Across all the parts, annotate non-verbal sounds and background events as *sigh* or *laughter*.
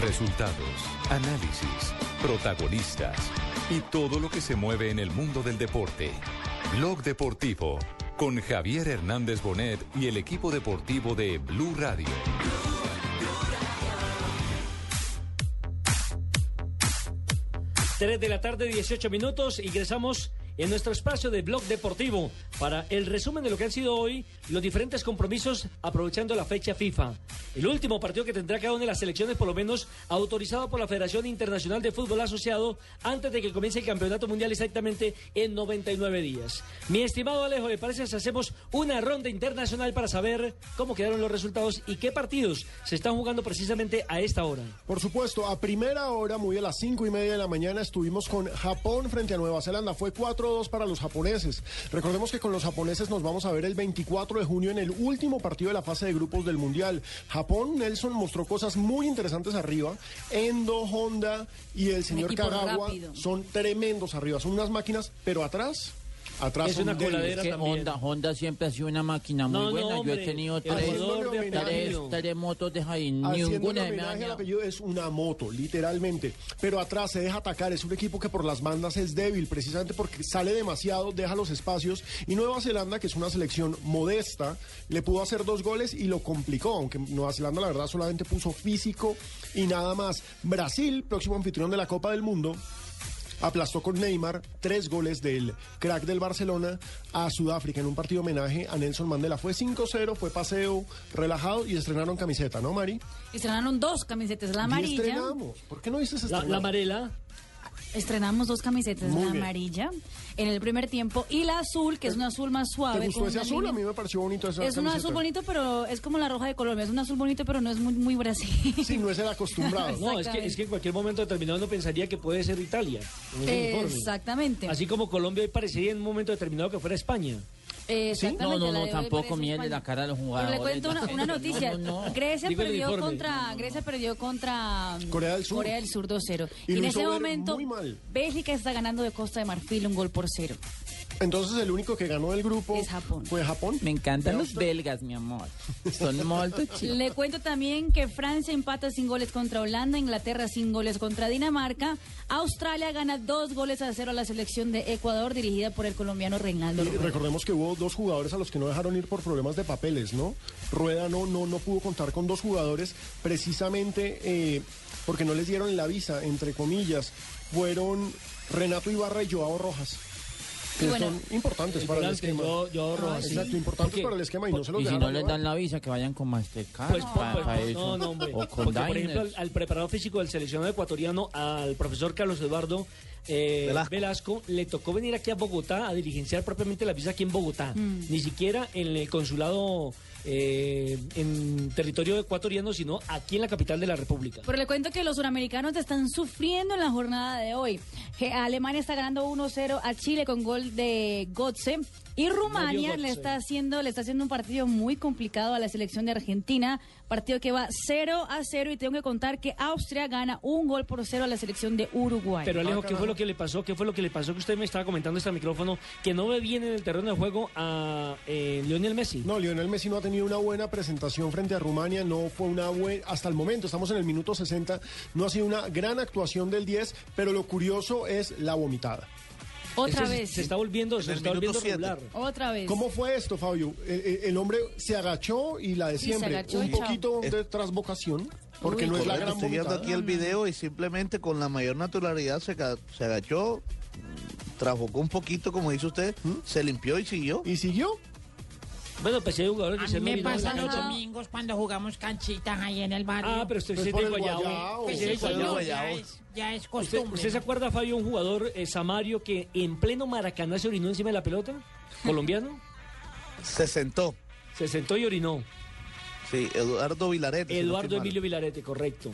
Resultados, análisis, protagonistas y todo lo que se mueve en el mundo del deporte. Blog Deportivo con Javier Hernández Bonet y el equipo deportivo de Blue Radio. Tres de la tarde, 18 minutos. Ingresamos en nuestro espacio de blog deportivo para el resumen de lo que han sido hoy los diferentes compromisos aprovechando la fecha FIFA. El último partido que tendrá cada una de las selecciones, por lo menos autorizado por la Federación Internacional de Fútbol Asociado, antes de que comience el Campeonato Mundial exactamente en 99 días. Mi estimado Alejo, ¿le parece si hacemos una ronda internacional para saber cómo quedaron los resultados y qué partidos se están jugando precisamente a esta hora? Por supuesto, a primera hora, muy a las cinco y media de la mañana, estuvimos con Japón frente a Nueva Zelanda. Fue 4-2 para los japoneses. Recordemos que con los japoneses nos vamos a ver el 24 de junio en el último partido de la fase de grupos del Mundial. Japón, Nelson mostró cosas muy interesantes arriba. Endo, Honda y el señor Kagawa rápido. son tremendos arriba. Son unas máquinas, pero atrás, atrás Es una coladera que también. Honda, Honda siempre ha sido una máquina muy No, no, buena. Yo hombre, he tenido tres, de tres, tres motos de ahí. Haciéndole Ninguna dañado. apellido es una moto, literalmente. Pero atrás se deja atacar. Es un equipo que por las bandas es débil, precisamente porque sale demasiado, deja los espacios. Y Nueva Zelanda, que es una selección modesta, le pudo hacer dos goles y lo complicó. Aunque Nueva Zelanda, la verdad, solamente puso físico y nada más. Brasil, próximo anfitrión de la Copa del Mundo. Aplastó con Neymar tres goles del crack del Barcelona a Sudáfrica en un partido homenaje a Nelson Mandela. Fue 5-0, fue paseo relajado y estrenaron camiseta, ¿no, Mari? Estrenaron dos camisetas, la Y amarilla. estrenamos. ¿Por qué no dices La, estrenar? la amarela. Estrenamos dos camisetas, Muy la bien. amarilla en el primer tiempo y la azul, que es un azul más suave. ¿Te gustó con ese una azul? línea- A mí me pareció bonito esa Es un azul bonito, pero es como la roja de Colombia. Es un azul bonito, pero no es muy, muy Brasil. Sí, no es el acostumbrado. No, es que, es que en cualquier momento determinado uno pensaría que puede ser Italia. en ese uniforme. Exactamente. Así como Colombia hoy parecería en un momento determinado que fuera España. Exactamente. No, no, no, de tampoco miele la cara a los Pero jugadores. le cuento una, una noticia. No, no, no. Grecia Digo perdió contra Grecia perdió contra mm, Corea del Sur. Corea del Sur 2-0. Y Y, en ese momento. Bélgica está ganando de Costa de Marfil un gol por cero. Entonces el único que ganó el grupo Es Japón. fue Japón. Me encantan los usted. belgas, mi amor. Son muy *laughs* chicos. Le cuento también que Francia empata sin goles contra Holanda, Inglaterra sin goles contra Dinamarca, Australia gana dos goles a cero a la selección de Ecuador dirigida por el colombiano Reinaldo Y recordemos que hubo dos jugadores a los que no dejaron ir por problemas de papeles, ¿no? Rueda no, no, no pudo contar con dos jugadores precisamente eh, porque no les dieron la visa, entre comillas. Fueron Renato Ibarra y Joao Rojas. Que bueno, son importantes para el esquema. yo- yo Rojas, sí. Exacto, importantes Porque- para el esquema y no se los Y si no les dan la visa, que vayan con Mastercard. Pues, pa- pues, pa eso. no, no, hombre. O con Porque, por ejemplo, al, al preparador físico del seleccionado ecuatoriano, al profesor Carlos Eduardo eh, Velasco. Velasco. le tocó venir aquí a Bogotá a diligenciar propiamente la visa aquí en Bogotá. Ni siquiera en el consulado eh, en territorio ecuatoriano, sino aquí en la capital de la República. Pero le cuento que los suramericanos están sufriendo en la jornada de hoy. Que Alemania está ganando 1-0 a Chile con gol de Gotze. Y Rumania le está haciendo le está haciendo un partido muy complicado a la selección de Argentina, partido que va 0 a 0 y tengo que contar que Austria gana un gol por cero a la selección de Uruguay. Pero Alejo, Ah, ¿qué fue lo que le pasó? ¿Qué fue lo que le pasó que usted me estaba comentando este micrófono que no ve bien en el terreno de juego a eh, Lionel Messi? No, Lionel Messi no ha tenido una buena presentación frente a Rumania, no fue una buena, hasta el momento, estamos en el minuto 60, no ha sido una gran actuación del 10, pero lo curioso es la vomitada. Otra vez. Se está volviendo, se está volviendo siete. regular. Otra vez. ¿Cómo fue esto, Fabio? El, hombre se agachó y la de Sí, se siempre, agachó un y chao. poquito de trasvocación, porque Uy, no es la gran estoy viendo aquí el video y simplemente con la mayor naturalidad se, se agachó, mm, trabocó un poquito, como dice usted, se limpió y siguió. ¿Y siguió? Bueno, pues hay jugadores que A se me pasa los domingos cuando jugamos canchitas ahí en el barrio. Ah, pero usted Pues de. Guayabo. Pues sí, de señor, ya es, ya es ¿Usted, costumbre. usted se ¿no? acuerda, Fabio, un jugador, eh, Samario, que en pleno Maracaná se orinó encima de la pelota? ¿Colombiano? *laughs* Se sentó. Se sentó y orinó. Sí, Eduardo Vilarete. si no Eduardo. Emilio Vilarete, correcto.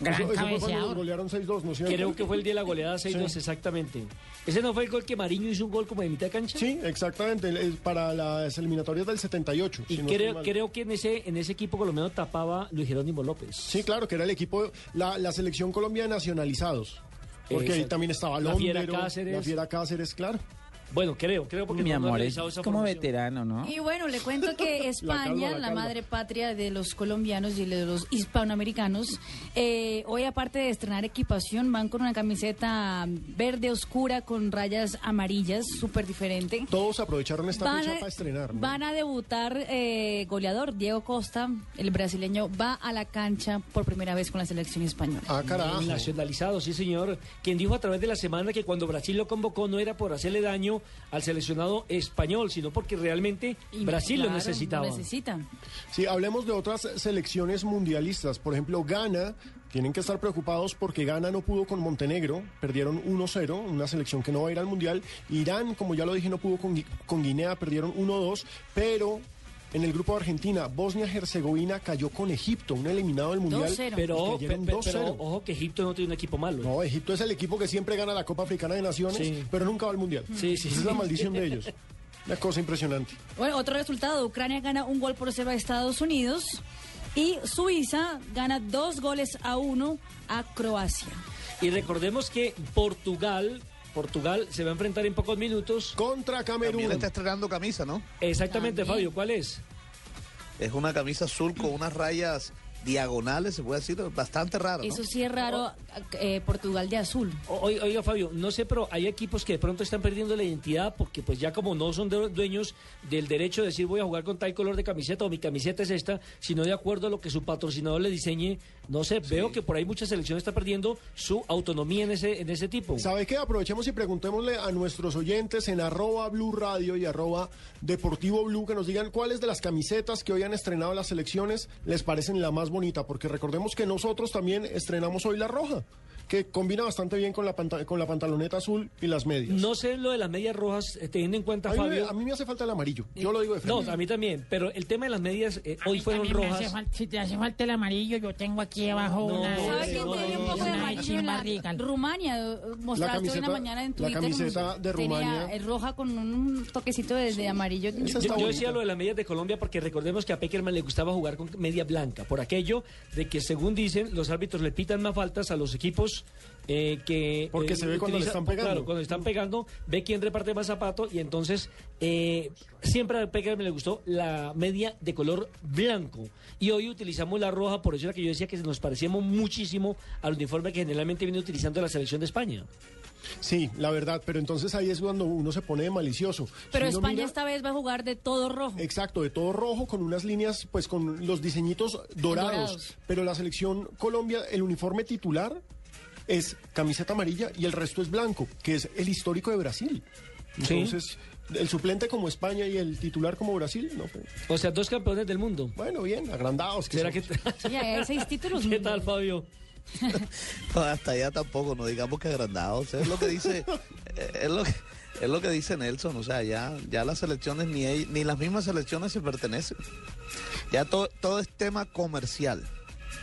Gran Eso, eso fue cuando golearon 6-2, ¿no es cierto? Creo que fue el día de la goleada 6-2, Sí. exactamente. ¿Ese no fue el gol que Mariño hizo un gol como de mitad de cancha? Sí, exactamente, para las eliminatorias del 78. Y si creo, creo que en ese, en ese equipo colombiano tapaba Luis Jerónimo López. Sí, claro, que era el equipo, la, la selección Colombia de nacionalizados. Porque ahí también estaba La Fiera Londero, Cáceres. la Fiera Cáceres, claro. Bueno, creo, creo porque Mi no, amor, es esa como veterano, ¿no? Y bueno, le cuento que *laughs* España, calma, la la, calma. madre patria de los colombianos y de los hispanoamericanos, eh, hoy aparte de estrenar equipación, van con una camiseta verde oscura con rayas amarillas, súper diferente. Todos aprovecharon esta Van fecha a, para estrenar. ¿no? van a debutar eh, goleador Diego Costa, el brasileño, va a la cancha por primera vez con la selección española. Ah, carajo. Nacionalizado, sí señor. Quien dijo a través de la semana que cuando Brasil lo convocó no era por hacerle daño al seleccionado español, sino porque realmente Y Brasil lo necesitaba. necesita. Sí, hablemos de otras selecciones mundialistas. Por ejemplo, Ghana. Tienen que estar preocupados porque Ghana no pudo con Montenegro, perdieron 1-0, una selección que no va a ir al Mundial. Irán, como ya lo dije, no pudo con, con Guinea, perdieron 1-2, pero en el grupo de Argentina, Bosnia-Herzegovina cayó con Egipto, un eliminado del Mundial. 2-0. Pero, Y cayeron pe- pe- 2-0. pero ojo que Egipto no tiene un equipo malo. No, Egipto es el equipo que siempre gana la Copa Africana de Naciones, Sí. pero nunca va al Mundial. Sí, sí, Esa es la maldición de ellos. Una cosa impresionante. Bueno, otro resultado, Ucrania gana un gol por cero a Estados Unidos y Suiza gana dos goles a uno a Croacia. Y recordemos que Portugal, Portugal se va a enfrentar en pocos minutos. Contra Camerún. También está estrenando camisa, ¿no? Exactamente, También. Fabio, ¿cuál es? Es una camisa azul con unas rayas diagonales, se puede decir, bastante raro. ¿no? Eso sí es raro, eh, Portugal de azul. O- Oiga, oiga, Fabio, no sé, pero hay equipos que de pronto están perdiendo la identidad porque pues ya como no son de- dueños del derecho de decir voy a jugar con tal color de camiseta o mi camiseta es esta, sino de acuerdo a lo que su patrocinador le diseñe. No sé, veo que por ahí muchas selecciones están perdiendo su autonomía en ese, en ese tipo. ¿Sabe qué? Aprovechemos y preguntémosle a nuestros oyentes en arroba Blue Radio y arroba Deportivo Blue que nos digan cuáles de las camisetas que hoy han estrenado las selecciones les parecen la más bonita, porque recordemos que nosotros también estrenamos hoy la roja, que combina bastante bien con la, con la pantaloneta azul y las medias. No sé lo de las medias rojas, eh, teniendo en cuenta, a, mí me, Fabio. a mí me hace falta el amarillo, yo lo digo de No, frente. a mí también, pero el tema de las medias eh, hoy fueron hace rojas. si te hace falta el amarillo, yo tengo aquí abajo No, una... no, ¿Sabe sí, quién no, en la. Rumania? eh, Mostraste hoy en la mañana en la Twitter. camiseta de Rumania. eh, roja con un toquecito de, de amarillo. Yo, yo decía lo de las medias de Colombia porque recordemos que a Peckerman le gustaba jugar con media blanca, por aquello de que según dicen los árbitros le pitan más faltas a los equipos eh, que... Porque eh, se ve cuando le están pegando. Claro, cuando están pegando, ve quién reparte más zapato y entonces eh, siempre a Peckerman le gustó la media de color blanco y hoy utilizamos la roja, por eso era que yo decía que nos parecíamos muchísimo al uniforme que generalmente viene utilizando la selección de España. Sí, la verdad, pero entonces ahí es cuando uno se pone de malicioso. Pero Si España mira- esta vez va a jugar de todo rojo. Exacto, de todo rojo, con unas líneas, pues con los diseñitos dorados. Dorados. Pero la selección Colombia, el uniforme titular es camiseta amarilla y el resto es blanco, que es el histórico de Brasil. Sí. Entonces, el suplente como España y el titular como Brasil, no. O sea, dos campeones del mundo. Bueno, bien, agrandados. Que ¿Será que... somos. Sí, hay seis títulos. *laughs* ¿Qué tal, Fabio? *laughs* No, hasta allá tampoco, no digamos que agrandados. Es lo que dice, *laughs* es lo que, es lo que dice Nelson. O sea, ya, ya las selecciones ni ni las mismas selecciones se pertenecen. Ya todo, todo es tema comercial.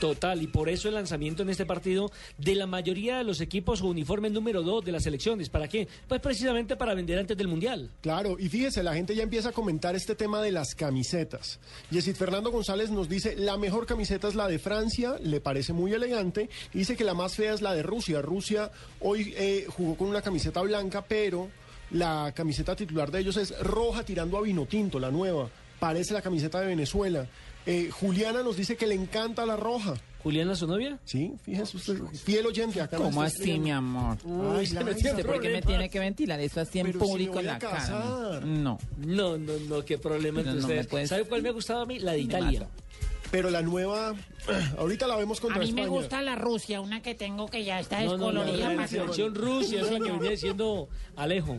Total, y por eso el lanzamiento en este partido de la mayoría de los equipos o uniforme número 2 de las selecciones. ¿Para qué? Pues precisamente para vender antes del Mundial. Claro, y fíjese, la gente ya empieza a comentar este tema de las camisetas. Yesid Fernando González nos dice, la mejor camiseta es la de Francia, le parece muy elegante, dice que la más fea es la de Rusia. Rusia hoy eh, jugó con una camiseta blanca, pero la camiseta titular de ellos es roja tirando a vino tinto, la nueva. Parece la camiseta de Venezuela. Eh, Juliana nos dice que le encanta la roja. ¿Juliana, su novia? Sí, fíjese usted, fiel oyente acá. ¿Cómo así, mi amor? Ay, ¿Usted por qué me tiene que ventilar eso así en Pero si me público voy en a la cara? casar. No. No, no, no, qué problema No, no me ustedes. puedes- ¿Sabe cuál me ha gustado a mí? La de Me Italia. Pero la nueva, *clears throat* ahorita la vemos A contra mí me España. gusta la Rusia, una que tengo que ya está No, no, no, descolorida. la selección Rusia, esa que venía diciendo Alejo.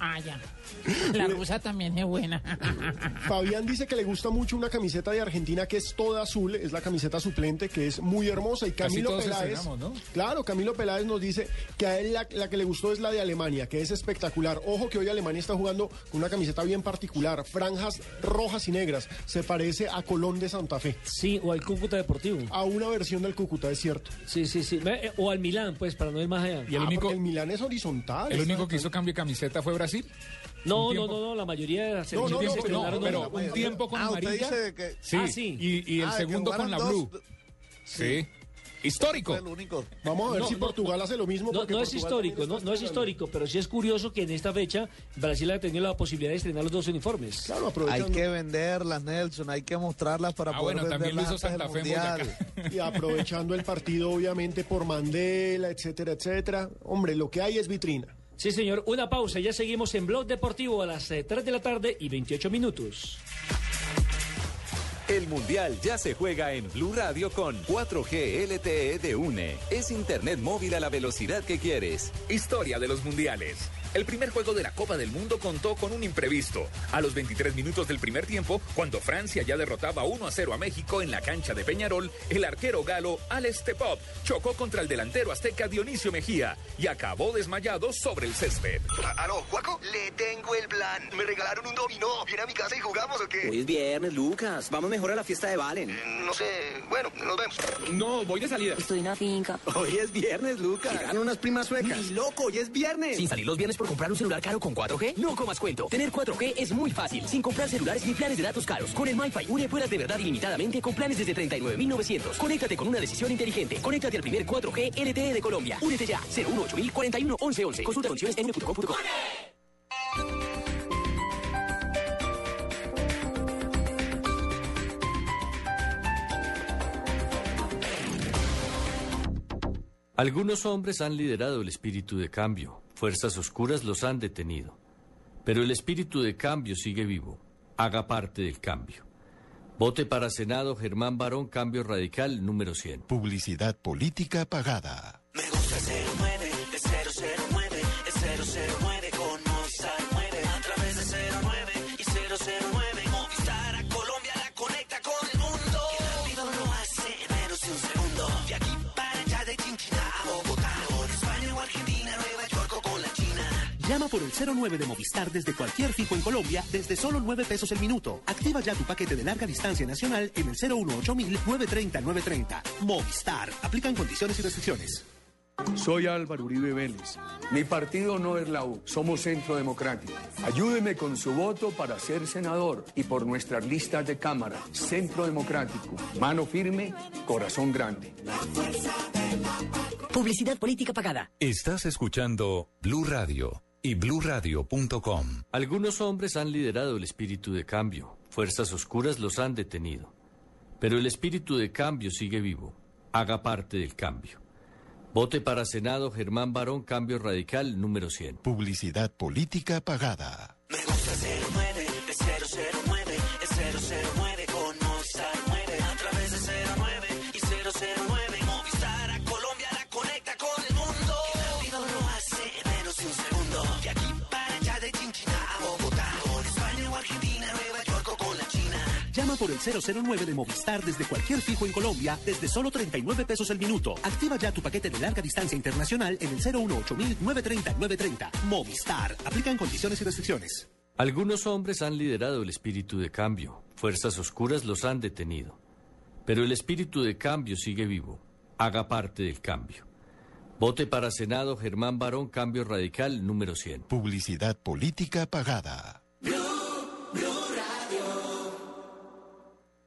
Ah, ya. *laughs* La rusa también es buena. *laughs* Fabián dice que le gusta mucho una camiseta de Argentina que es toda azul, es la camiseta suplente que es muy hermosa y Camilo todos Peláez, claro, Camilo Peláez nos dice que a él la, la que le gustó es la de Alemania, que es espectacular. Ojo que hoy Alemania está jugando con una camiseta bien particular, franjas rojas y negras, se parece a Colón de Santa Fe, Sí, o al Cúcuta Deportivo. a una versión del Cúcuta, es cierto. Sí, sí, sí. Eh, O al Milán, pues, para no ir más allá. Y el Ah, único, el Milán es horizontal. el único que hizo cambio de camiseta fue Brasil. No, no, no, no, la mayoría de las No, no, selecciones se no, estrenaron pero un tiempo con Ah, amarilla. que... Sí, Ah, sí. Y, y el Ah, segundo con la blue. Sí. Histórico. Es el único. Vamos a ver No, si no, Portugal hace lo mismo. No, no es histórico, también no, no es histórico, pero sí es curioso que en esta fecha Brasil ha tenido la posibilidad de estrenar los dos uniformes. Claro, Hay aprovechando, que venderlas, Nelson, hay que mostrarlas para Ah, poder bueno, también lo venderlas del Santa Fe Mundial. Y aprovechando el partido, obviamente, por Mandela, etcétera, etcétera. Hombre, lo que hay es vitrina. Sí, señor, una pausa, ya seguimos en Blog Deportivo a las eh, 3 de la tarde y 28 minutos. El Mundial ya se juega en Blue Radio con 4G LTE de UNE. Es Internet móvil a la velocidad que quieres. Historia de los mundiales. El primer juego de la Copa del Mundo contó con un imprevisto. A los 23 minutos del primer tiempo, cuando Francia ya derrotaba 1 a 0 a México en la cancha de Peñarol, el arquero galo Alex Tepop chocó contra el delantero azteca Dionisio Mejía y acabó desmayado sobre el césped. Aló, Juaco, le tengo el plan. Me regalaron un dominó. ¿Viene a mi casa y jugamos o qué? Hoy es viernes, Lucas. Vamos mejor a la fiesta de Valen. Eh, No sé. Bueno, nos vemos. No, voy de salida. Estoy en la finca. Hoy es viernes, Lucas. Llegaron unas primas suecas. ¡Ni loco! Hoy es viernes. Sin salir los viernes comprar un celular caro con 4G, no comas cuento. Tener 4G es muy fácil, sin comprar celulares ni planes de datos caros. Con el MyFi Une puedas de verdad ilimitadamente con planes desde 39.900. Conéctate con una decisión inteligente. Conéctate al primer 4G LTE de Colombia. Únete ya. 018 41 1111. Consulta condiciones en une.com.co. Algunos hombres han liderado el espíritu de cambio, fuerzas oscuras los han detenido. Pero el espíritu de cambio sigue vivo. Haga parte del cambio. Vote para Senado Germán Barón, Cambio Radical número 100. Publicidad política pagada. Llama por el 09 de Movistar desde cualquier fijo en Colombia desde solo 9 pesos el minuto. Activa ya tu paquete de larga distancia nacional en el 018 930 930. Movistar. Aplican condiciones y restricciones. Soy Álvaro Uribe Vélez. Mi partido no es la U, somos Centro Democrático. Ayúdeme con su voto para ser senador y por nuestras listas de Cámara. Centro Democrático. Mano firme, corazón grande. Publicidad política pagada. Estás escuchando Blue Radio y bluradio.com. Algunos hombres han liderado el espíritu de cambio, fuerzas oscuras los han detenido. Pero el espíritu de cambio sigue vivo. Haga parte del cambio. Vote para Senado Germán Barón, Cambio Radical número 100. Publicidad política pagada. Por el 009 de Movistar desde cualquier fijo en Colombia desde solo 39 pesos el minuto. Activa ya tu paquete de larga distancia internacional en el 018 930 930. Movistar. Aplican condiciones y restricciones. Algunos hombres han liderado el espíritu de cambio, fuerzas oscuras los han detenido. Pero el espíritu de cambio sigue vivo. Haga parte del cambio. Vote para Senado Germán Barón, Cambio Radical número 100. Publicidad política pagada.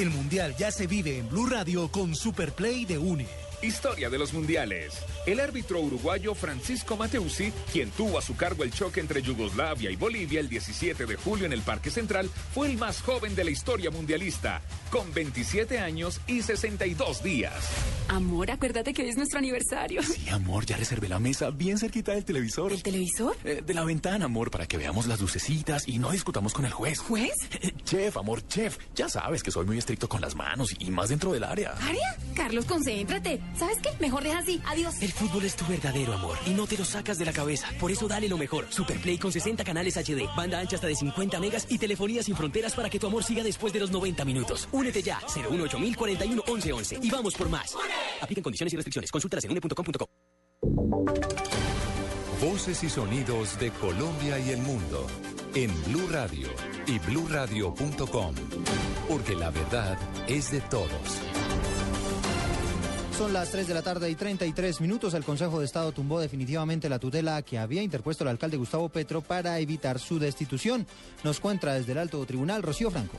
El Mundial ya se vive en Blue Radio con Superplay de UNE. Historia de los mundiales. El árbitro uruguayo Francisco Mateusi, quien tuvo a su cargo el choque entre Yugoslavia y Bolivia el 17 de julio en el Parque Central, fue el más joven de la historia mundialista, con 27 años y 62 días. Amor, acuérdate que hoy es nuestro aniversario. Sí, amor, ya reservé la mesa bien cerquita del televisor. ¿El televisor? Eh, de la ventana, amor, para que veamos las lucecitas y no discutamos con el juez. ¿Juez? Eh, chef, amor, chef. Ya sabes que soy muy estricto con las manos y más dentro del área. ¿Área? Carlos, concéntrate. ¿Sabes qué? Mejor deja así. Adiós. El fútbol es tu verdadero amor y no te lo sacas de la cabeza. Por eso dale lo mejor. Superplay con 60 canales HD, banda ancha hasta de 50 megas y telefonía sin fronteras para que tu amor siga después de los 90 minutos. Únete ya. 018 41 1111 y vamos por más. Apliquen condiciones y restricciones. Consultas en une.com.co. Voces y sonidos de Colombia y el mundo en Blue Radio y bluradio.com, porque la verdad es de todos. Son las 3 de la tarde y 33 minutos. El Consejo de Estado tumbó definitivamente la tutela que había interpuesto el alcalde Gustavo Petro para evitar su destitución. Nos cuenta desde el alto tribunal Rocío Franco.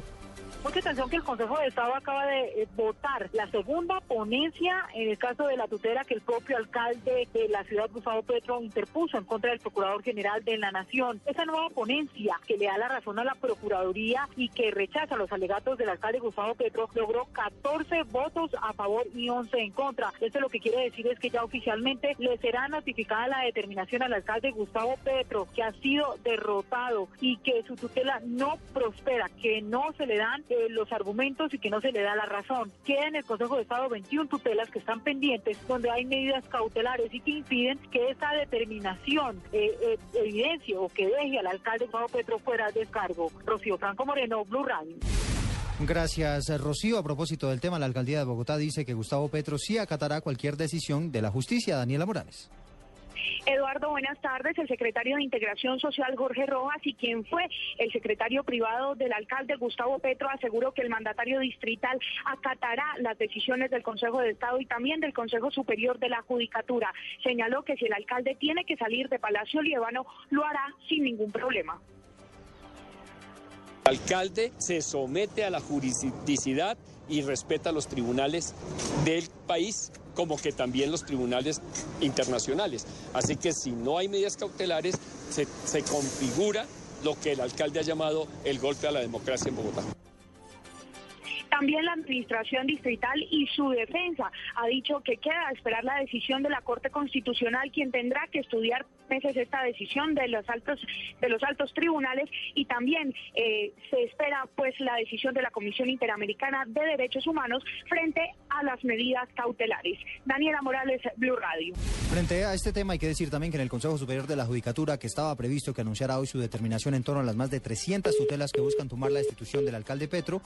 Mucha atención que el Consejo de Estado acaba de eh, votar la segunda ponencia en el caso de la tutela que el propio alcalde de la ciudad Gustavo Petro interpuso en contra del Procurador General de la Nación. Esa nueva ponencia que le da la razón a la Procuraduría y que rechaza los alegatos del alcalde Gustavo Petro logró 14 votos a favor y 11 en contra. Esto lo que quiere decir es que ya oficialmente le será notificada la determinación al alcalde Gustavo Petro que ha sido derrotado y que su tutela no prospera, que no se le dan eh, los argumentos y que no se le da la razón. Queda en el Consejo de Estado 21 tutelas que están pendientes, donde hay medidas cautelares y que impiden que esa determinación eh, eh, evidencie o que deje al alcalde Gustavo Petro fuera de descargo. Rocío Franco Moreno, Blue Radio. Gracias, Rocío. A propósito del tema, la alcaldía de Bogotá dice que Gustavo Petro sí acatará cualquier decisión de la justicia. Daniela Morales. Eduardo, buenas tardes. El secretario de Integración Social, Jorge Rojas, y quien fue el secretario privado del alcalde Gustavo Petro, aseguró que el mandatario distrital acatará las decisiones del Consejo de Estado y también del Consejo Superior de la Judicatura. Señaló que si el alcalde tiene que salir de Palacio Líbano, lo hará sin ningún problema. El alcalde se somete a la juridicidad y respeta los tribunales del país como que también los tribunales internacionales. Así que si no hay medidas cautelares, se, configura lo que el alcalde ha llamado el golpe a la democracia en Bogotá. También la administración distrital y su defensa ha dicho que queda a esperar la decisión de la Corte Constitucional, quien tendrá que estudiar meses esta decisión de los altos de los altos tribunales y también eh, se espera pues la decisión de la Comisión Interamericana de Derechos Humanos frente a las medidas cautelares. Daniela Morales, Blue Radio. Frente a este tema hay que decir también que en el Consejo Superior de la Judicatura, que estaba previsto que anunciara hoy su determinación en torno a las más de 300 tutelas que buscan tomar la institución del alcalde Petro,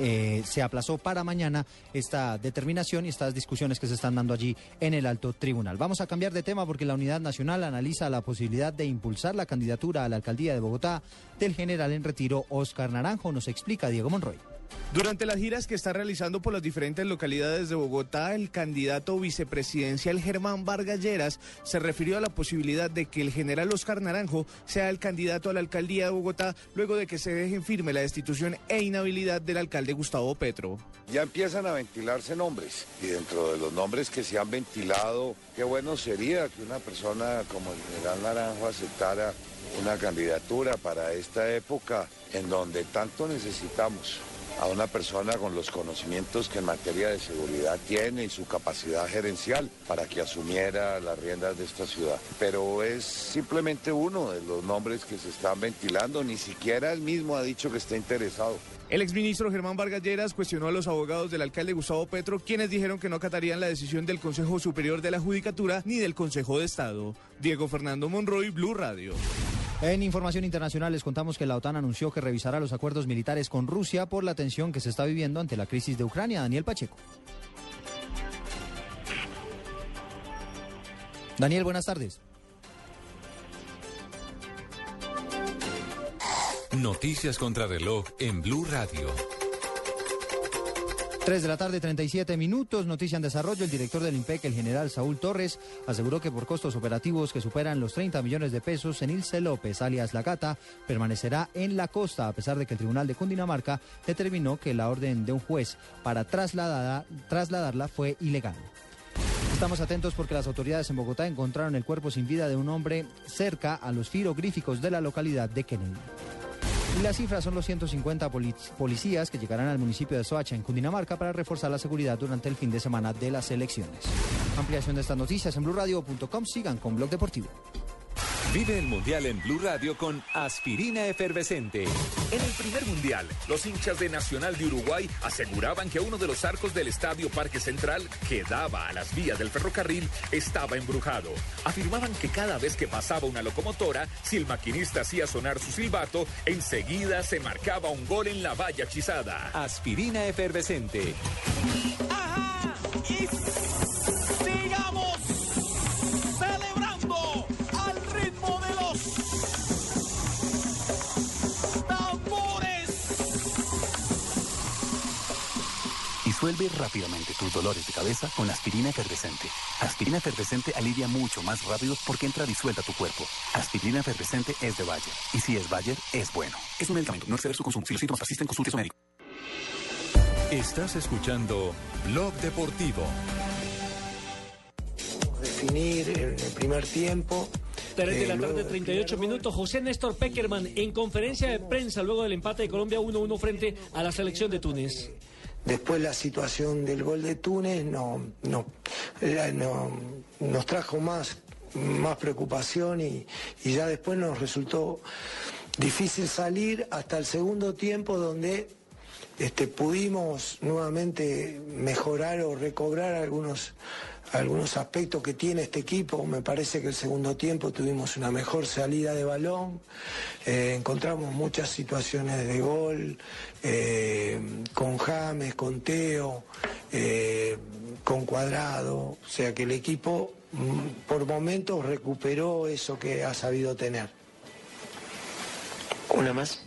eh, se aplazó para mañana esta determinación y estas discusiones que se están dando allí en el alto tribunal. Vamos a cambiar de tema porque la Unidad Nacional analiza la posibilidad de impulsar la candidatura a la alcaldía de Bogotá del general en retiro Oscar Naranjo, nos explica Diego Monroy. Durante las giras que está realizando por las diferentes localidades de Bogotá, el candidato vicepresidencial Germán Vargas Lleras se refirió a la posibilidad de que el general Oscar Naranjo sea el candidato a la alcaldía de Bogotá luego de que se deje en firme la destitución e inhabilidad del alcalde Gustavo Petro. Ya empiezan a ventilarse nombres y dentro de los nombres que se han ventilado, qué bueno sería que una persona como el general Naranjo aceptara una candidatura para esta época en donde tanto necesitamos a una persona con los conocimientos que en materia de seguridad tiene y su capacidad gerencial para que asumiera las riendas de esta ciudad. Pero es simplemente uno de los nombres que se están ventilando, ni siquiera él mismo ha dicho que está interesado. El exministro Germán Vargas Lleras cuestionó a los abogados del alcalde Gustavo Petro, quienes dijeron que no acatarían la decisión del Consejo Superior de la Judicatura ni del Consejo de Estado. Diego Fernando Monroy, Blue Radio. En información internacional les contamos que la OTAN anunció que revisará los acuerdos militares con Rusia por la tensión que se está viviendo ante la crisis de Ucrania. Daniel Pacheco. Daniel, buenas tardes. Noticias contra reloj en Blue Radio. 3 de la tarde, 37 minutos. Noticia en desarrollo. El director del IMPEC, el general Saúl Torres, aseguró que por costos operativos que superan los 30 millones de pesos, Enilce López, alias La Gata, permanecerá en la costa, a pesar de que el Tribunal de Cundinamarca determinó que la orden de un juez para trasladarla fue ilegal. Estamos atentos porque las autoridades en Bogotá encontraron el cuerpo sin vida de un hombre cerca a los girogríficos de la localidad de Kennedy. Y la cifra son los 150 poli- policías que llegarán al municipio de Soacha, en Cundinamarca, para reforzar la seguridad durante el fin de semana de las elecciones. Ampliación de estas noticias en blurradio.com. Sigan con Blog Deportivo. Vive el Mundial en Blue Radio con aspirina efervescente. En el primer mundial, los hinchas de Nacional de Uruguay aseguraban que uno de los arcos del Estadio Parque Central, que daba a las vías del ferrocarril, estaba embrujado. Afirmaban que cada vez que pasaba una locomotora, si el maquinista hacía sonar su silbato, enseguida se marcaba un gol en la valla hechizada. Aspirina efervescente. Rápidamente tus dolores de cabeza con aspirina efervescente. Aspirina efervescente alivia mucho más rápido porque entra disuelta a tu cuerpo. Aspirina efervescente es de Bayer. Y si es Bayer, es bueno. Es un medicamento. No exceder su consumo. Si los síntomas persisten, consulte a su médico. Estás escuchando Blog Deportivo. Definir en el primer tiempo. 3 de eh, la luego tarde, del 38 minutos. José Néstor Peckerman en conferencia de prensa luego del empate de Colombia 1-1 frente a la selección de Túnez. Después la situación del gol de Túnez no, no, no- nos trajo más, más preocupación y, y ya después nos resultó difícil salir hasta el segundo tiempo donde este, pudimos nuevamente mejorar o recobrar algunos, algunos aspectos que tiene este equipo. Me parece que el segundo tiempo tuvimos una mejor salida de balón, eh, encontramos muchas situaciones de gol, eh, con James, con Teo, eh, con Cuadrado, o sea que el equipo mm, por momentos recuperó eso que ha sabido tener. Una más.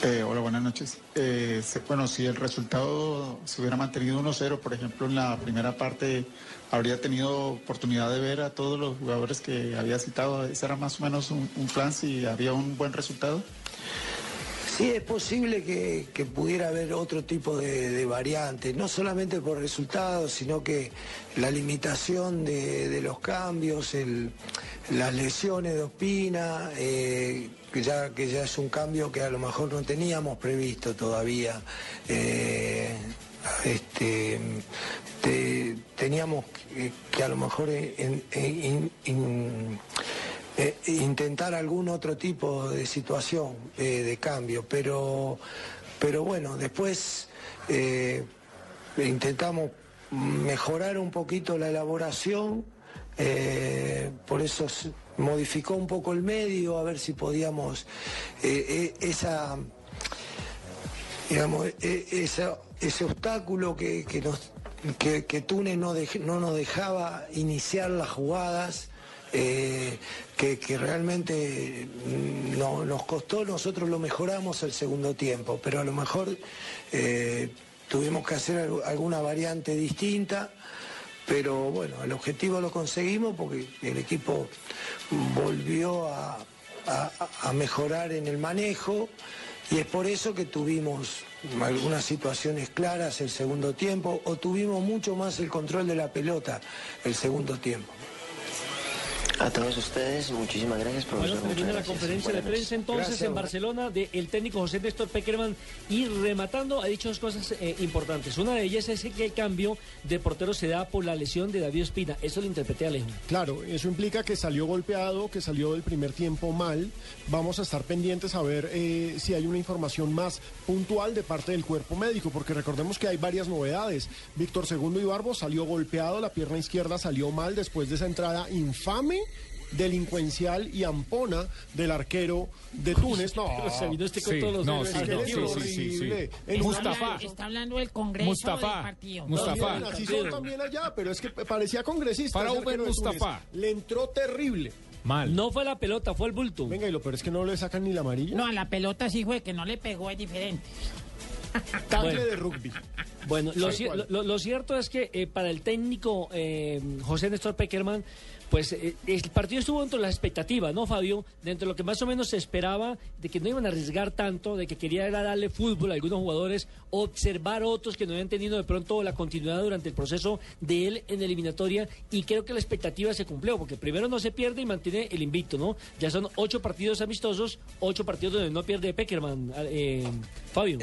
Eh, hola, buenas noches. Eh, bueno, si el resultado se hubiera mantenido 1-0, por ejemplo, en la primera parte, habría tenido oportunidad de ver a todos los jugadores que había citado. ¿Ese era más o menos un, un plan si había un buen resultado? Sí, es posible que, pudiera haber otro tipo de, de variantes, no solamente por resultados, sino que la limitación de, los cambios, las lesiones de Ospina, eh, que, ya, es un cambio que a lo mejor no teníamos previsto todavía. Eh, este, te- teníamos que, a lo mejor en- eh, intentar algún otro tipo de situación eh, de cambio, pero, pero bueno, después eh, intentamos mejorar un poquito la elaboración, por eso modificó un poco el medio, a ver si podíamos esa digamos, e- ese obstáculo que, que Túnez no, no nos dejaba iniciar las jugadas, eh, que, realmente mm, no, nos costó, nosotros lo mejoramos el segundo tiempo, pero a lo mejor eh, tuvimos que hacer al- alguna variante distinta. Pero bueno, el objetivo lo conseguimos porque el equipo volvió a mejorar en el manejo y es por eso que tuvimos algunas situaciones claras el segundo tiempo o tuvimos mucho más el control de la pelota el segundo tiempo. A todos ustedes, muchísimas gracias, profesor. Bueno, termina la conferencia de prensa entonces en Barcelona del técnico José Néstor Peckerman y rematando ha dicho dos cosas eh, importantes. Una de ellas es que el cambio de portero se da por la lesión de David Espina. Eso lo interpreté Alejo. Claro, eso implica que salió golpeado, que salió del primer tiempo mal. Vamos a estar pendientes a ver eh, si hay una información más puntual de parte del cuerpo médico, porque recordemos que hay varias novedades. Víctor Segundo Ibarbo salió golpeado, la pierna izquierda salió mal después de esa entrada infame delincuencial y ampona del arquero de Túnez. No, Pero *laughs* se vino este con Sí, todos los no, sí, no, sí, sí, sí, sí. Mustafa. Está hablando del Congreso Mustafa. del partido. Mustafa. También, así son también allá, pero es que parecía congresista. Para Uber. Mustafa. Le entró terrible. Mal. No fue la pelota, fue el bulto. Venga, y lo peor es que no le sacan ni la amarilla. No, a la pelota sí fue que no le pegó, es diferente. Tacle Bueno. de rugby. Bueno, lo, lo- lo cierto es que eh, para el técnico eh, José Néstor Peckerman, pues eh, el partido estuvo dentro de las expectativas, ¿no, Fabio? Dentro de lo que más o menos se esperaba, de que no iban a arriesgar tanto, de que quería darle fútbol a algunos jugadores, observar otros que no habían tenido de pronto la continuidad durante el proceso de él en eliminatoria, y creo que la expectativa se cumplió, porque primero no se pierde y mantiene el invicto, ¿no? Ya son ocho partidos amistosos, ocho partidos donde no pierde Peckerman, eh, Fabio.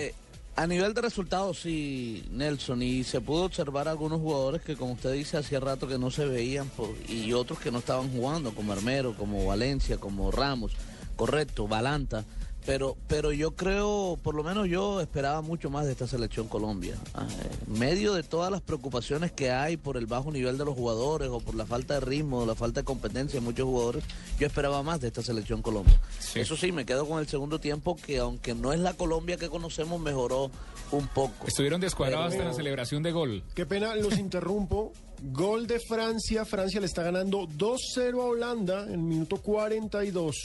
A nivel de resultados, sí, Nelson, y se pudo observar algunos jugadores que, como usted dice, hacía rato que no se veían y otros que no estaban jugando, como Armero, como Valencia, como Ramos, correcto, Balanta. Pero, pero yo creo, por lo menos yo esperaba mucho más de esta selección Colombia. Ah, En medio de todas las preocupaciones que hay por el bajo nivel de los jugadores o por la falta de ritmo, la falta de competencia de muchos jugadores, yo esperaba más de esta selección Colombia. Eso sí, me quedo con el segundo tiempo que aunque no es la Colombia que conocemos, mejoró un poco. Estuvieron descuadrados Pero- hasta en la celebración de gol. Qué pena, los interrumpo. Gol de Francia. Francia le está ganando 2-0 a Holanda en el minuto 42.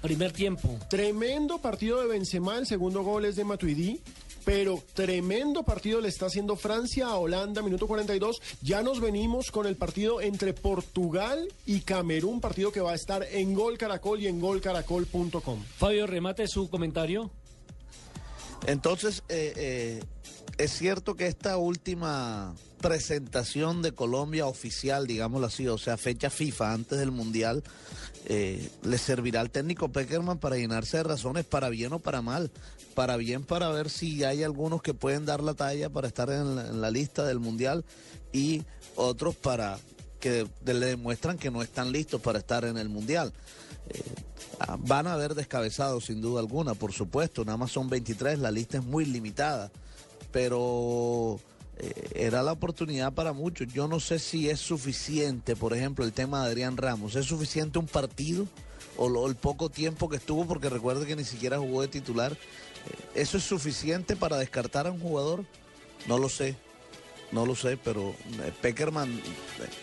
Primer tiempo. Tremendo partido de Benzema. El segundo gol es de Matuidi. pero tremendo partido le está haciendo Francia a Holanda, minuto 42. Ya nos venimos con el partido entre Portugal y Camerún, partido que va a estar en Gol Caracol y en golcaracol.com. Fabio, remate su comentario. Entonces, eh, eh, es cierto que esta última presentación de Colombia oficial, digámoslo así, o sea, fecha FIFA antes del Mundial, eh, le servirá al técnico Peckerman para llenarse de razones para bien o para mal. Para bien para ver si hay algunos que pueden dar la talla para estar en la, lista del Mundial y otros para que le demuestran que no están listos para estar en el Mundial. Eh, ah, van a haber descabezados sin duda alguna, por supuesto, nada más son 23, la lista es muy limitada, pero eh, era la oportunidad para muchos. Yo no sé si es suficiente, por ejemplo, el tema de Adrián Ramos, ¿es suficiente un partido o lo- el poco tiempo que estuvo? Porque recuerde que ni siquiera jugó de titular. Eh, ¿Eso es suficiente para descartar a un jugador? No lo sé. No lo sé, pero eh, Peckerman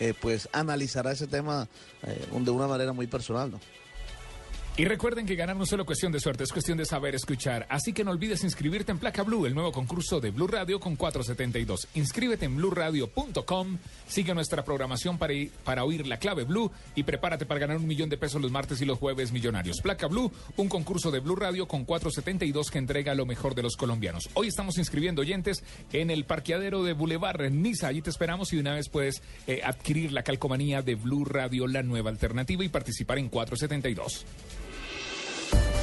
eh, pues analizará ese tema de una manera muy personal, ¿no? Y recuerden que ganar no es solo cuestión de suerte, es cuestión de saber escuchar. Así que no olvides inscribirte en Placa Blue, el nuevo concurso de Blue Radio con 472. Inscríbete en bluradio.com, sigue nuestra programación para, ir- para oír la clave Blue y prepárate para ganar un millón de pesos los martes y los jueves millonarios. Placa Blue, un concurso de Blue Radio con 472 que entrega lo mejor de los colombianos. Hoy estamos inscribiendo oyentes en el parqueadero de Boulevard en Niza. Allí te esperamos y de una vez puedes eh, adquirir la calcomanía de Blue Radio, la nueva alternativa, y participar en 472.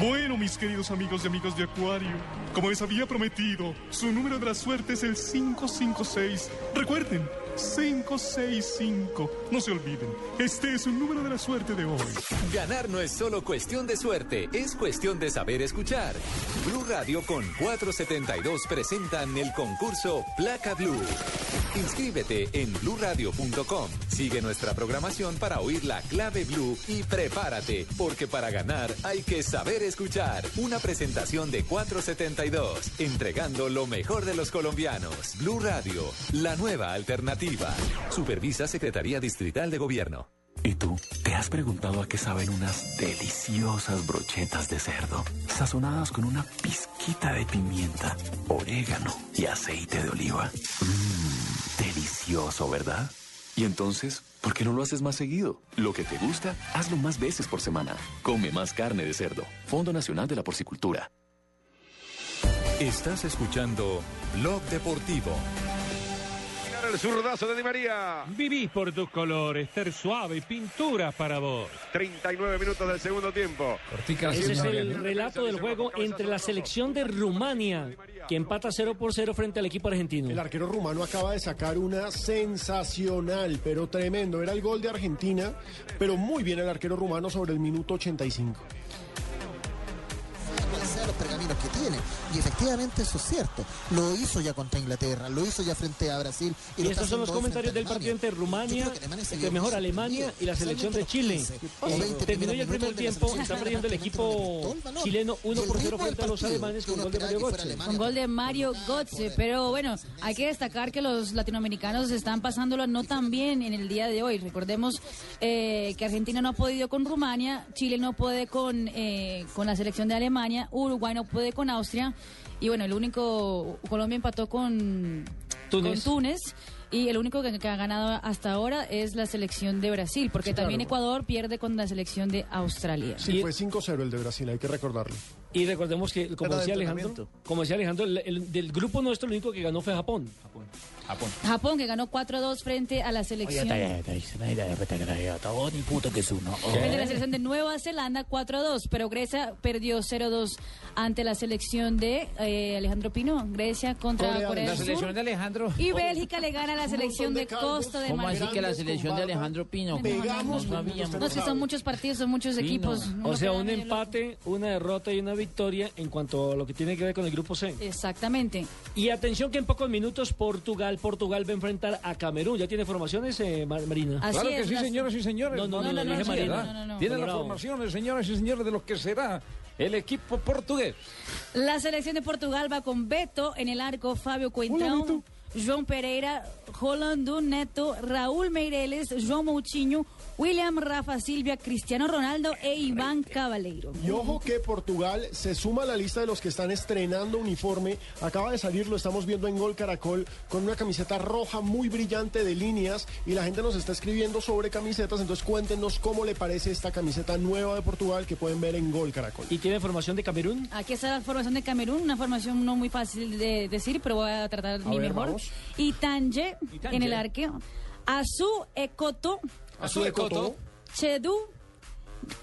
Bueno, mis queridos amigos y amigos de Acuario, como les había prometido, su número de la suerte es el 556. Recuerden, 565. No se olviden, este es un número de la suerte de hoy. Ganar no es solo cuestión de suerte, es cuestión de saber escuchar. Blue Radio con 472 presentan el concurso Placa Blue. Inscríbete en bluradio.com. Sigue nuestra programación para oír la clave Blue y prepárate, porque para ganar hay que saber escuchar. Una presentación de 472, entregando lo mejor de los colombianos. Blue Radio, la nueva alternativa. Supervisa Secretaría Distrital de Gobierno. ¿Y tú? ¿Te has preguntado a qué saben unas deliciosas brochetas de cerdo, sazonadas con una pizquita de pimienta, orégano y aceite de oliva? Mmm, ¿verdad? Y entonces, ¿por qué no lo haces más seguido? Lo que te gusta, hazlo más veces por semana. Come más carne de cerdo. Fondo Nacional de la Porcicultura. Estás escuchando Blog Deportivo. El zurdazo de Di María. Vivís por tus colores, ser suave y pinturas para vos. 39 minutos del segundo tiempo. Ese es el relato del juego entre la selección de Rumania, que empata 0 por 0 frente al equipo argentino. El arquero rumano acaba de sacar una sensacional, pero tremendo. Era el gol de Argentina, pero muy bien el arquero rumano sobre el minuto 85. Que tiene. Y efectivamente eso es cierto. Lo hizo ya contra Inglaterra, lo hizo ya frente a Brasil. Y lo estos son los comentarios del partido entre Rumania, que mejor Alemania y la selección de Chile. 20 Terminó ya el primer tiempo, está *laughs* perdiendo el equipo chileno 1 por 0 frente a los alemanes con gol de Mario Götze. Con gol de Mario Götze, pero bueno, hay que destacar que los latinoamericanos están pasándolo no tan bien en el día de hoy. Recordemos eh, que Argentina no ha podido con Rumania, Chile no puede con, eh, con la selección de Alemania, Uruguay no puede con Austria y bueno, el único, Colombia empató con Túnez. con Túnez. Y el único que, que ha ganado hasta ahora es la selección de Brasil, porque Sí, también claro. Ecuador pierde con la selección de Australia. Sí, fue 5-0 el de Brasil, hay que recordarlo. Y recordemos que, como decía de Alejandro, como decía Alejandro, el, el- del grupo nuestro lo único que ganó fue Japón. Japón. Japón que ganó 4-2 frente a la selección. Frente a la selección de Nueva Zelanda 4-2, pero Grecia perdió 0-2 ante la selección de eh, Alejandro Pino, Grecia contra Corea Corea, del La selección Sur. de Alejandro. Y Bélgica le gana a la selección de. Costa de ¿Cómo así Marfil. que la selección de. Alejandro Pino? Pegamos, No No, que son muchos partidos, son muchos equipos. O sea, un empate, una derrota y una victoria en cuanto a lo que tiene que ver con el grupo C. Exactamente. Y atención que en pocos minutos Portugal, Portugal va a enfrentar a Camerún. ¿Ya tiene formaciones, eh, Mar- Marina? Así Claro es, que sí, las- señoras y señores. No, no, no, no, no, Marina. no, no, no. Tienen las formaciones, señoras y señores, de lo que será el equipo portugués. La selección de Portugal va con Beto en el arco, Fabio Coentrão, João Pereira, Rolando Neto, Raúl Meireles, João Moutinho, William Rafa Silvia, Cristiano Ronaldo e Iván Cabaleiro. Y ojo que Portugal se suma a la lista de los que están estrenando uniforme. Acaba de salir, lo estamos viendo en Gol Caracol, con una camiseta roja muy brillante de líneas. Y la gente nos está escribiendo sobre camisetas. Entonces cuéntenos cómo le parece esta camiseta nueva de Portugal que pueden ver en Gol Caracol. ¿Y tiene formación de Camerún? Aquí está la formación de Camerún, una formación no muy fácil de decir, pero voy a tratar mi ver, mejor. vamos. Itanje Itanje. en el arqueo, Azu Ekoto, Azul de Coto. Chedu,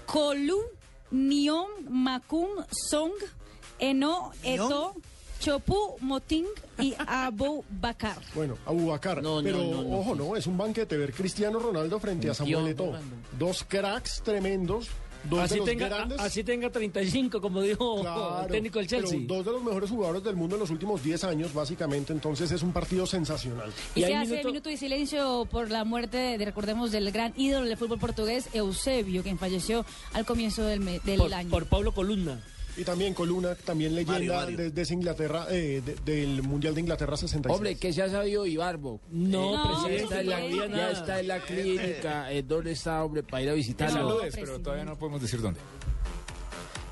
Kolu, Nion, Makum, Song, Eno, Eto, Chopu, Moting y *laughs* Abu Bakar. Bueno, Abubakar. No, no, pero no, no, ojo, no, es un banquete ver Cristiano Ronaldo frente a Samuel Eto'o. Dos cracks tremendos. Dos de Así los tenga, grandes. así tenga 35, como dijo Claro, el técnico del Chelsea. pero dos de los mejores jugadores del mundo en los últimos 10 años, básicamente. Entonces es un partido sensacional. Y, Y se hace minuto- minuto de silencio por la muerte, de, recordemos, del gran ídolo del fútbol portugués, Eusebio, quien falleció al comienzo del, me- del por, año. por Pablo Columna. Y también Coluna, también leyenda Mario, Mario. De, de esa Inglaterra, eh, de- del Mundial de Inglaterra 66. Hombre, ¿qué se ha sabido Ibarbo? No, No, Ya presidente, está, en la, presidente. todavía ya está en la clínica. eh, ¿Dónde está, hombre, para ir a visitarlo? Saludes, pero todavía no podemos decir dónde.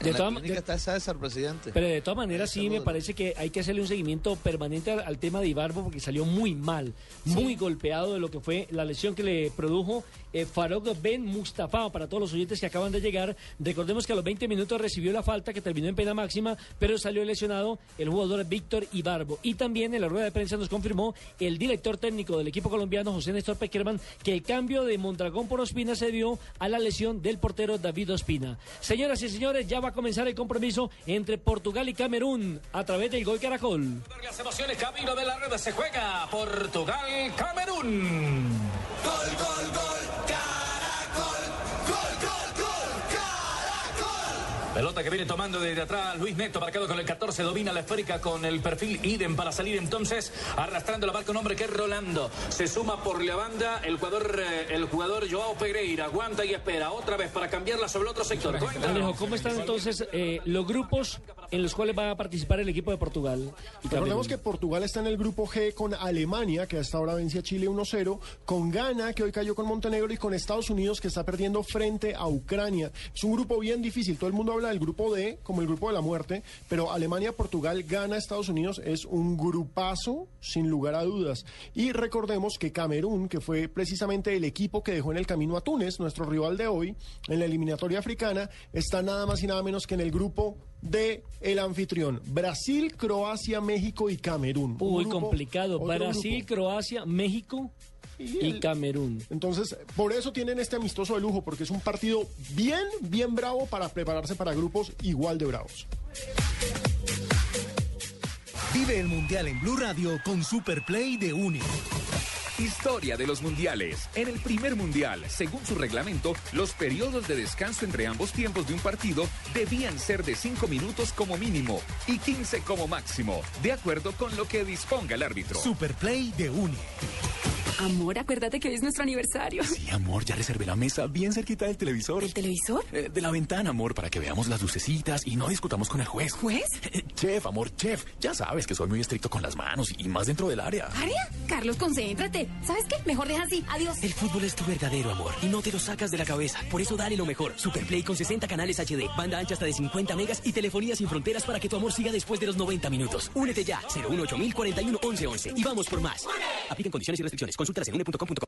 De clínica de- está César, presidente. Pero de todas maneras sí me parece que hay que hacerle un seguimiento permanente al, al tema de Ibarbo porque salió muy mal, muy golpeado de lo que fue la lesión que le produjo eh, Farouk Ben Mustafa. Para todos los oyentes que acaban de llegar, recordemos que a los 20 minutos recibió la falta que terminó en pena máxima, pero salió lesionado el jugador Víctor Ibarbo. Y también en la rueda de prensa nos confirmó el director técnico del equipo colombiano, José Néstor Peckerman, que el cambio de Mondragón por Ospina se dio a la lesión del portero David Ospina. Señoras y señores, ya va a comenzar el compromiso entre Portugal y Camerún a través del gol Caracol. Las emociones, camino de la red se juega Portugal, Camerún. Gol, gol, gol, Pelota que viene tomando desde atrás Luis Neto, marcado con el 14, domina la esférica con el perfil idem para salir entonces, arrastrando la marca un hombre que es Rolando. Se suma por la banda el jugador, eh, el jugador Joao Pereira, aguanta y espera otra vez para cambiarla sobre el otro sector. Alejo, ¿cómo están entonces eh, los grupos en los cuales va a participar el equipo de Portugal? y Recordemos que Portugal está en el grupo G con Alemania, que hasta ahora vence a Chile 1-0, con Ghana, que hoy cayó con Montenegro, y con Estados Unidos, que está perdiendo frente a Ucrania. Es un grupo bien difícil. Todo el mundo habla del grupo D como el grupo de la muerte, pero Alemania, Portugal, Ghana, Estados Unidos es un grupazo sin lugar a dudas. Y recordemos que Camerún, que fue precisamente el equipo que dejó en el camino a Túnez, nuestro rival de hoy, en la eliminatoria africana, está nada más y nada menos que en el grupo de el anfitrión. Brasil, Croacia, México y Camerún. Muy grupo- complicado. Brasil, grupo. Croacia, México y, el- Camerún. Entonces, por eso tienen este amistoso de lujo, porque es un partido bien, bien bravo para prepararse para grupos igual de bravos. Vive el Mundial en Blue Radio con Super Play de UNI. Historia de los mundiales. En el primer mundial, según su reglamento, los periodos de descanso entre ambos tiempos de un partido debían ser de 5 minutos como mínimo y 15 como máximo, de acuerdo con lo que disponga el árbitro. Super Play de UNI. Amor, acuérdate que hoy es nuestro aniversario. Sí, amor, ya reservé la mesa bien cerquita del televisor. ¿El televisor? Eh, de la ventana, amor, para que veamos las lucecitas y no discutamos con el juez. ¿Juez? Eh, chef, amor, chef. Ya sabes que soy muy estricto con las manos y más dentro del área. ¿Área? Carlos, concéntrate. ¿Sabes qué? Mejor deja así. Adiós. El fútbol es tu verdadero amor y no te lo sacas de la cabeza. Por eso dale lo mejor. Superplay con 60 canales HD, banda ancha hasta de 50 megas y telefonía sin fronteras para que tu amor siga después de los 90 minutos. Únete ya. 018 41 11 11 y vamos por más. Apliquen condiciones y restricciones. Consultas en une.com.co.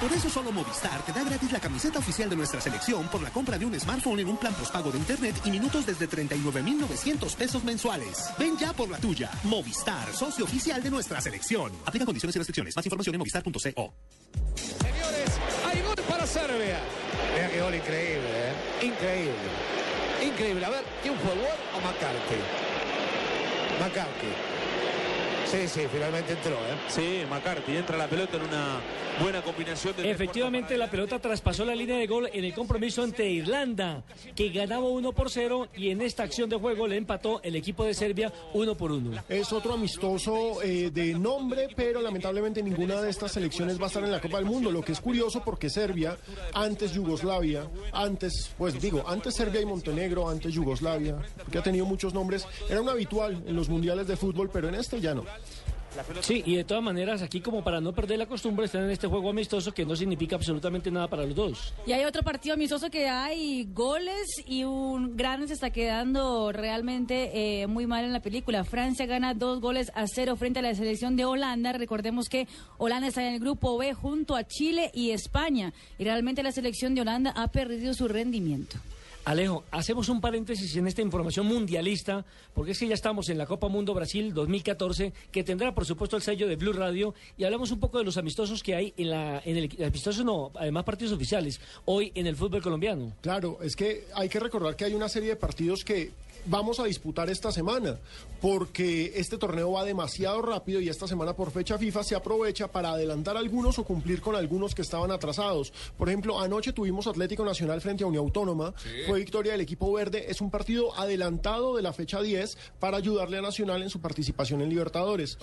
Por eso solo Movistar te da gratis la camiseta oficial de nuestra selección por la compra de un smartphone en un plan postpago de internet y minutos desde 39.900 pesos mensuales. Ven ya por la tuya. Movistar, socio oficial de nuestra selección. Aplica condiciones y restricciones. Más información en movistar.co. Señores, hay gol para Serbia. Mira qué gol increíble, ¿eh? Increíble. Increíble. A ver, ¿quién fue Ward o McCarthy? McCarthy. Sí, sí, finalmente entró, ¿eh? Sí, McCarthy entra la pelota en una buena combinación de Efectivamente, la pelota traspasó la línea de gol en el compromiso ante Irlanda, que ganaba 1 por 0 y en esta acción de juego le empató el equipo de Serbia 1 por 1. Es otro amistoso eh, de nombre, pero lamentablemente ninguna de estas selecciones va a estar en la Copa del Mundo, lo que es curioso porque Serbia, antes Yugoslavia, antes, pues digo, antes Serbia y Montenegro, antes Yugoslavia, que ha tenido muchos nombres, era un habitual en los mundiales de fútbol, pero en este ya no. Sí, y de todas maneras, aquí como para no perder la costumbre, están en este juego amistoso que no significa absolutamente nada para los dos. Y hay otro partido amistoso que hay goles y un gran se está quedando realmente eh, muy mal en la película. Francia gana dos goles a cero frente a la selección de Holanda. Recordemos que Holanda está en el grupo B junto a Chile y España. Y realmente la selección de Holanda ha perdido su rendimiento. Alejo, hacemos un paréntesis en esta información mundialista, porque es que ya estamos en la Copa Mundo Brasil 2014, que tendrá por supuesto el sello de Blue Radio, y hablamos un poco de los amistosos que hay en la, en el amistoso no, además partidos oficiales, hoy en el fútbol colombiano. Claro, es que hay que recordar que hay una serie de partidos que vamos a disputar esta semana, porque este torneo va demasiado rápido y esta semana por fecha FIFA se aprovecha para adelantar algunos o cumplir con algunos que estaban atrasados. Por ejemplo, anoche tuvimos Atlético Nacional frente a Unión Autónoma, fue victoria del equipo verde, es un partido adelantado de la fecha 10 para ayudarle a Nacional en su participación en Libertadores.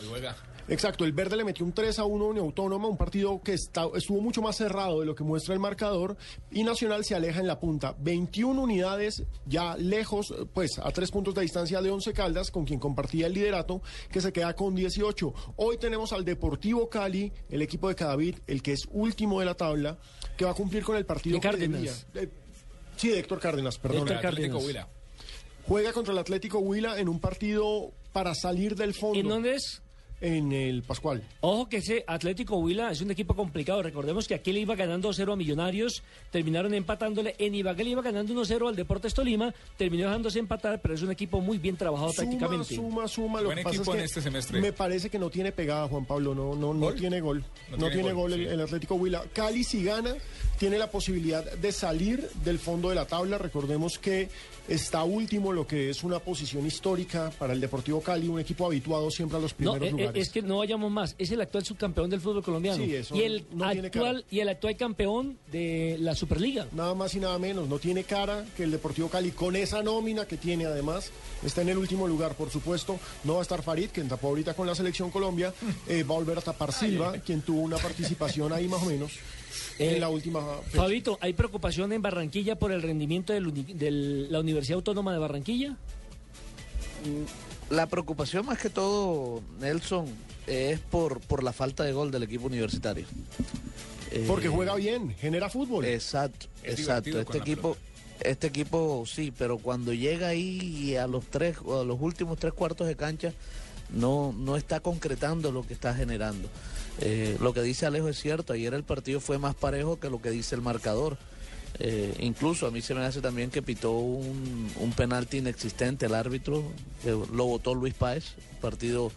Exacto, el verde le metió un 3 a 1 a Unión Autónoma, un partido que está- estuvo mucho más cerrado de lo que muestra el marcador y Nacional se aleja en la punta. 21 unidades ya lejos, pues a tres puntos de distancia de Once Caldas, con quien compartía el liderato, que se queda con 18. Hoy tenemos al Deportivo Cali, el equipo de Cadavid, el que es último de la tabla, que va a cumplir con el partido De que Cárdenas. Eh, sí, de Héctor Cárdenas, perdón. Héctor Cárdenas. Juega contra el Atlético Huila en un partido para salir del fondo. ¿En dónde es? En el Pascual. Ojo que ese Atlético Huila es un equipo complicado. Recordemos que aquí le iba ganando 0 a Millonarios, terminaron empatándole. En Ibagué le iba ganando 1-0 al Deportes Tolima, terminó dejándose empatar, pero es un equipo muy bien trabajado Suma, tácticamente. suma, suma. Lo Buen que pasa equipo es en que este semestre. Me parece que no tiene pegada, Juan Pablo. No, no, no tiene gol. No, No tiene, tiene gol, gol, el, el Atlético Huila. Cali, si gana, tiene la posibilidad de salir del fondo de la tabla. Recordemos que está último, lo que es una posición histórica para el Deportivo Cali, un equipo habituado siempre a los No, primeros eh, eh, lugares. es que no vayamos más. Es el actual subcampeón del fútbol colombiano. Sí, eso y el no actual y el actual campeón de la Superliga. Nada más y nada menos, no tiene cara que el Deportivo Cali con esa nómina que tiene además, está en el último lugar, por supuesto, no va a estar Farid, quien tapó ahorita con la selección Colombia, eh, va a volver a tapar Silva, quien tuvo una participación ahí más o menos en la última fecha. Fabito, ¿hay preocupación en Barranquilla por el rendimiento de la Universidad Autónoma de Barranquilla? La preocupación más que todo, Nelson, es por, por la falta de gol del equipo universitario. Eh, Porque juega bien, genera fútbol. Exacto, Es exacto. Este equipo, este equipo sí, pero cuando llega ahí a los tres, o a los últimos tres cuartos de cancha, no, no está concretando lo que está generando. Eh, lo que dice Alejo es cierto, ayer el partido fue más parejo que lo que dice el marcador. Eh, incluso a mí se me hace también que pitó un, un penalti inexistente el árbitro, que lo votó Luis Páez. El partido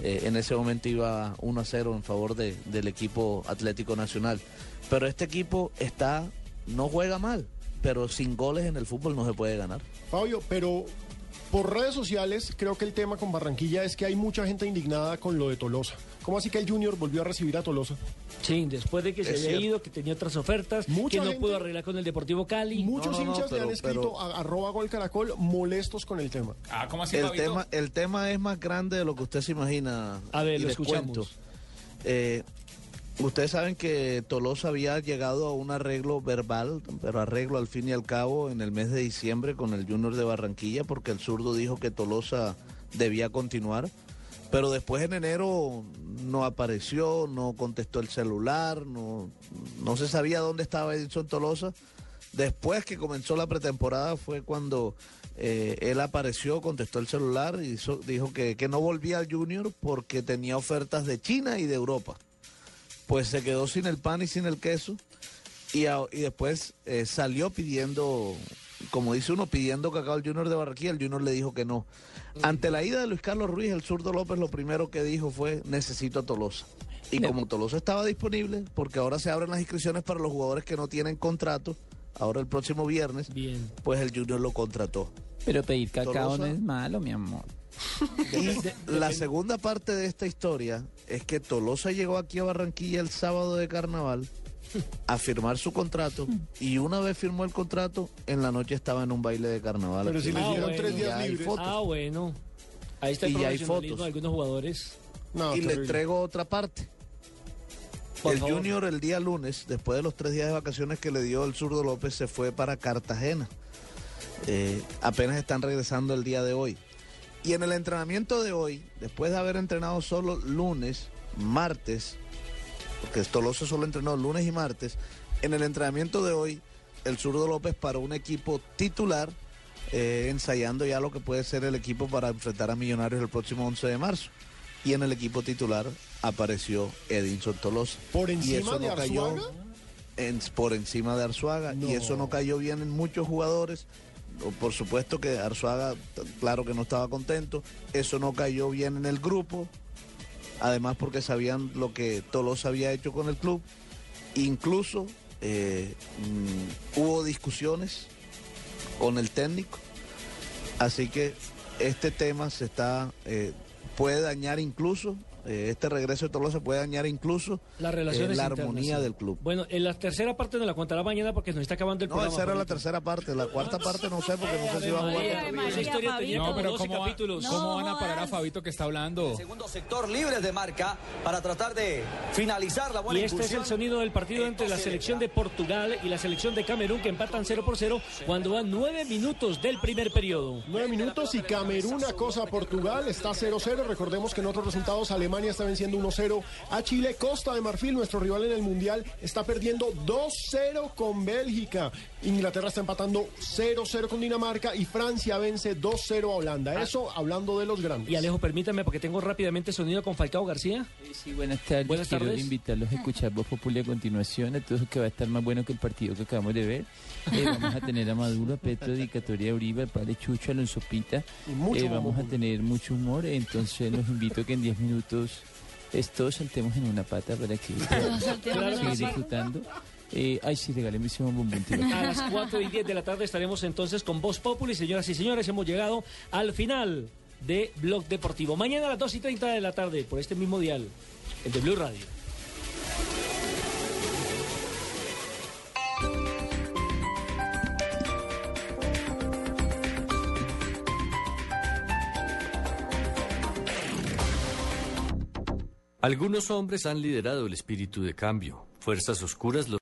eh, en ese momento iba 1 a 0 en favor de- del equipo Atlético Nacional. Pero este equipo está, no juega mal, pero sin goles en el fútbol no se puede ganar. Fabio, pero por redes sociales creo que el tema con Barranquilla es que hay mucha gente indignada con lo de Tolosa. ¿Cómo así que el Junior volvió a recibir a Tolosa? Sí, después de que se había ido, que tenía otras ofertas, Mucha que no gente- pudo arreglar con el Deportivo Cali. Muchos hinchas le han escrito a arroba gol caracol molestos con el tema. Ah, ¿cómo el tema, el tema es más grande de lo que usted se imagina. A ver, y lo escuchamos. Eh, Ustedes saben que Tolosa había llegado a un arreglo verbal, pero arreglo al fin y al cabo en el mes de diciembre con el Junior de Barranquilla, porque el zurdo dijo que Tolosa debía continuar. Pero después en enero no apareció, no contestó el celular, no, no se sabía dónde estaba Edison Tolosa. Después que comenzó la pretemporada fue cuando eh, él apareció, contestó el celular y dijo que no volvía al Junior porque tenía ofertas de China y de Europa. Pues se quedó sin el pan y sin el queso y, a- y después eh, salió pidiendo, como dice uno, pidiendo cacao al Junior de Barranquilla. El Junior le dijo que no. Ante la ida de Luis Carlos Ruiz, el zurdo López lo primero que dijo fue necesito a Tolosa. Y como Tolosa estaba disponible, porque ahora se abren las inscripciones para los jugadores que no tienen contrato, ahora el próximo viernes, pues el Junior lo contrató. Pero pedir cacao no es malo, mi amor. Y la segunda parte de esta historia es que Tolosa llegó aquí a Barranquilla el sábado de carnaval a firmar su contrato y una vez firmó el contrato, en la noche estaba en un baile de carnaval. Pero si le Ah, dieron bueno, tres días libres. fotos. Ah, bueno. Ahí está el Y ya hay fotos. de algunos jugadores. y le entrego otra parte. Por el favor. Junior el día lunes, después de los tres días de vacaciones que le dio el zurdo López, se fue para Cartagena. Eh, apenas están regresando el día de hoy. Y en el entrenamiento de hoy, después de haber entrenado solo lunes, martes, porque Tolosa solo entrenó lunes y martes, en el entrenamiento de hoy, el zurdo López paró un equipo titular, eh, ensayando ya lo que puede ser el equipo para enfrentar a Millonarios el próximo 11 de marzo. Y en el equipo titular apareció Edinson Tolosa. ¿Por Y encima eso de no cayó en- por encima de Arzuaga. Y eso no cayó bien en muchos jugadores. Por supuesto que Arzuaga, claro que no estaba contento. Eso no cayó bien en el grupo. Además porque sabían lo que Tolosa había hecho con el club. Incluso eh, mm, hubo discusiones con el técnico. Así que este tema se está eh, puede dañar incluso eh, este regreso de Tolosa puede dañar incluso Las eh, relaciones la internas, armonía del club. Bueno, en la tercera parte nos la contará mañana porque nos está acabando el No, programa. esa era la tercera parte. La cuarta parte no sé porque no sé si va a jugar. Historia tenía No, pero 12 ¿cómo, capítulos. ¿cómo van a parar a Fabito que está hablando? Segundo sector libres de marca para tratar de finalizar la buena Y este es el incursión. sonido del partido entre la selección de Portugal y la selección de Camerún que empatan 0 por 0 cuando van 9 minutos del primer periodo. Nueve minutos y Camerún acosa a Portugal, está 0-0. Recordemos que en otros resultados Alemania está venciendo 1-0 a Chile. Costa de Marfil, nuestro rival en el Mundial, está perdiendo 2-0 con Bélgica. Inglaterra está empatando 0-0 con Dinamarca y Francia vence 2-0 a Holanda. Eso hablando de los grandes. Y Alejo, permítame porque tengo rápidamente sonido con Falcao García. Sí, buenas tardes. Buenas Quiero invitarlos a escuchar Voz Populi a continuación. Entonces, que va a estar más bueno que el partido que acabamos de ver. Eh, *laughs* vamos a tener a Maduro, a Petro, a Dicatoria Uribe, al padre Chucho, a Alonso Pita. mucho Eh, vamos a tener mucho humor. Entonces, los invito a que en 10 minutos estos saltemos en una pata para que puedan saltemos en una seguir pata. disfrutando. Eh, ay, sí, ese bombón. tío. A las 4 y 10 de la tarde estaremos entonces con Voz Populi. Señoras y señores, hemos llegado al final de Blog Deportivo. Mañana a las 2 y 30 de la tarde, por este mismo dial, el de Blue Radio. Algunos hombres han liderado el espíritu de cambio. Fuerzas oscuras los